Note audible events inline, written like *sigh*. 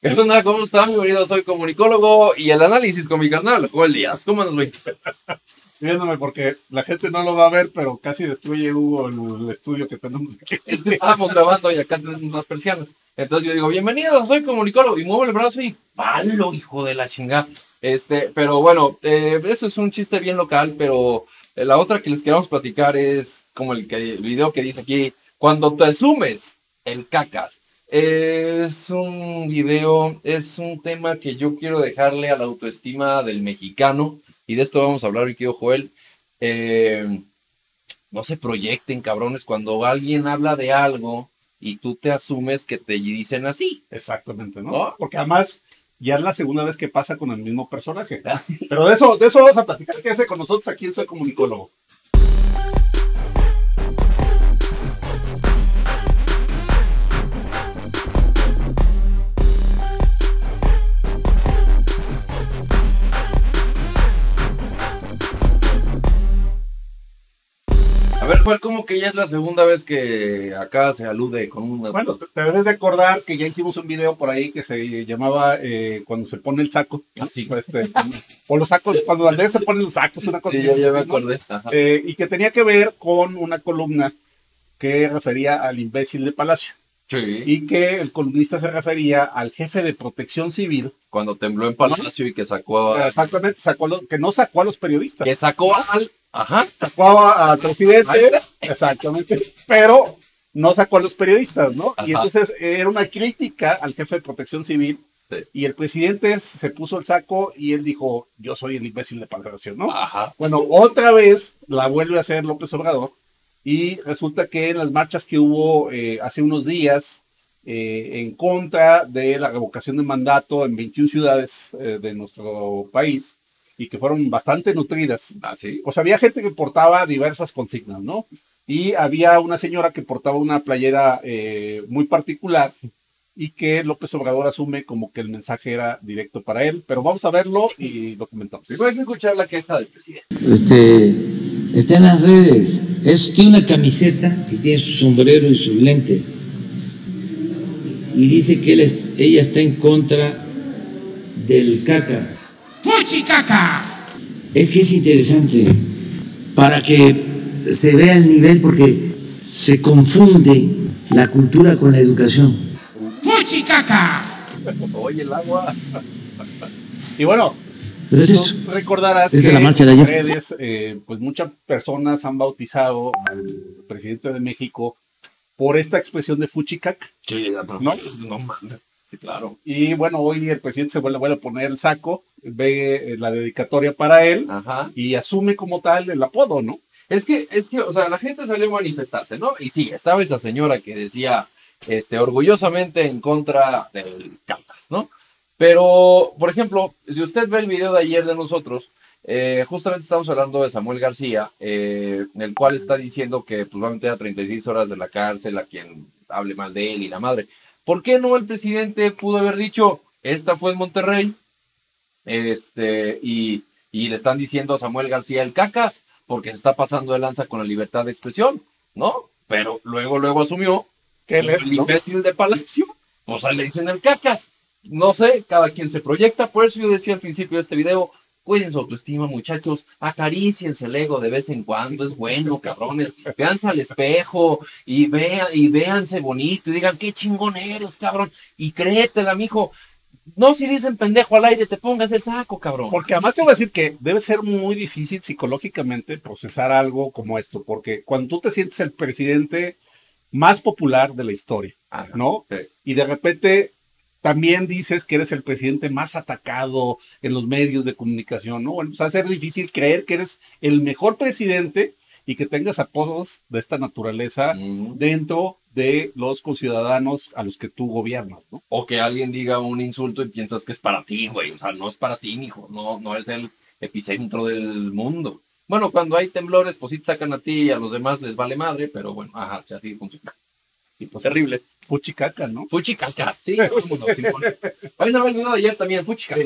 *laughs* ¿Qué onda? ¿Cómo están? Bienvenidos, soy comunicólogo y el análisis con mi carnal, Joel Díaz. ¿Cómo andas, güey? *laughs* Viéndome porque la gente no lo va a ver, pero casi destruye Hugo el, el estudio que tenemos aquí. Es que estábamos grabando y acá tenemos unas persianas. Entonces yo digo, bienvenido, soy comunicólogo. Y muevo el brazo y palo, hijo de la chingada. Este, pero bueno, eh, eso es un chiste bien local, pero eh, la otra que les queremos platicar es como el, que, el video que dice aquí, cuando te asumes el cacas. Es un video, es un tema que yo quiero dejarle a la autoestima del mexicano y de esto vamos a hablar hoy, querido Joel. Eh, no se proyecten, cabrones, cuando alguien habla de algo y tú te asumes que te dicen así. Exactamente, ¿no? ¿No? Porque además ya es la segunda vez que pasa con el mismo personaje. *laughs* Pero de eso, de eso vamos a platicar. Quédese con nosotros aquí en Soy Comunicólogo. Como que ya es la segunda vez que acá se alude con una... Bueno, te, te debes de acordar que ya hicimos un video por ahí que se llamaba eh, Cuando se pone el saco. Así. Este, o los sacos, cuando Andrés se pone los sacos, una cosa Sí, ya, ya me acordé. Eh, y que tenía que ver con una columna que refería al imbécil de Palacio. Sí. Y que el columnista se refería al jefe de protección civil. Cuando tembló en Palacio y que sacó a... Exactamente, sacó a los- que no sacó a los periodistas. Que sacó al... Ajá. Sacó a- al presidente, exactamente, pero no sacó a los periodistas, ¿no? Y entonces era una crítica al jefe de protección civil. Sí. Y el presidente se puso el saco y él dijo, yo soy el imbécil de Palacio, ¿no? Ajá. Bueno, otra vez la vuelve a hacer López Obrador y resulta que en las marchas que hubo eh, hace unos días eh, en contra de la revocación de mandato en 21 ciudades eh, de nuestro país y que fueron bastante nutridas. Así. O sea, había gente que portaba diversas consignas, ¿no? Y había una señora que portaba una playera muy particular y que López Obrador asume como que el mensaje era directo para él, pero vamos a verlo y lo comentamos. Primero hay que escuchar la queja del presidente. este, está en las redes. Es, tiene una camiseta y tiene su sombrero y su lente. Y dice que él ella está en contra del caca. ¡Fuchicaca! Es que es interesante para que se vea el nivel porque se confunde la cultura con la educación. *laughs* Oye, el agua. *laughs* Y bueno, Pero es tú eso. recordarás Es que de la marcha de en ayer. redes, eh, pues muchas personas han bautizado al presidente de México por esta expresión de fuchicac. Sí, no, ¿No? no mames. Sí, claro. Y bueno, hoy el presidente se vuelve, vuelve a poner el saco, ve eh, la dedicatoria para él Ajá. y asume como tal el apodo, ¿no? Es que, es que, o sea, la gente salió a manifestarse, ¿no? Y sí, estaba esa señora que decía, este, orgullosamente en contra del Cacas, ¿no? Pero, por ejemplo, si usted ve el video de ayer de nosotros, eh, justamente estamos hablando de Samuel García, eh, el cual está diciendo que pues, a meter a 36 horas de la cárcel a quien hable mal de él y la madre. ¿Por qué no el presidente pudo haber dicho, esta fue en Monterrey, este, y, y le están diciendo a Samuel García el cacas, porque se está pasando de lanza con la libertad de expresión, ¿no? Pero luego, luego asumió Que él es, el ¿no? imbécil de Palacio, pues ahí le dicen el cacas. No sé, cada quien se proyecta, por eso yo decía al principio de este video, cuiden su autoestima, muchachos, acaríciense el ego de vez en cuando, es bueno, cabrones, véanse al espejo y vea, y véanse bonito y digan, qué chingón eres, cabrón, y créetela, mijo. No si dicen pendejo al aire, te pongas el saco, cabrón. Porque además te voy a decir que debe ser muy difícil psicológicamente procesar algo como esto, porque cuando tú te sientes el presidente más popular de la historia, Ajá. ¿no? Sí. Y de repente también dices que eres el presidente más atacado en los medios de comunicación, ¿no? Bueno, pues ser difícil creer que eres el mejor presidente y que tengas apodos de esta naturaleza dentro de los conciudadanos a los que tú gobiernas, ¿no? O que alguien diga un insulto y piensas que es para ti, güey. O sea, no es para ti, hijo. No, no es el epicentro del mundo. Bueno, cuando hay temblores, pues sí te sacan a ti y a los demás les vale madre, pero bueno, ajá, o sea, así funciona. Y pues terrible. Fuchicaca, ¿no? Fuchicaca, sí, vámonos, no me olvidado ayer también, Fuchicaca.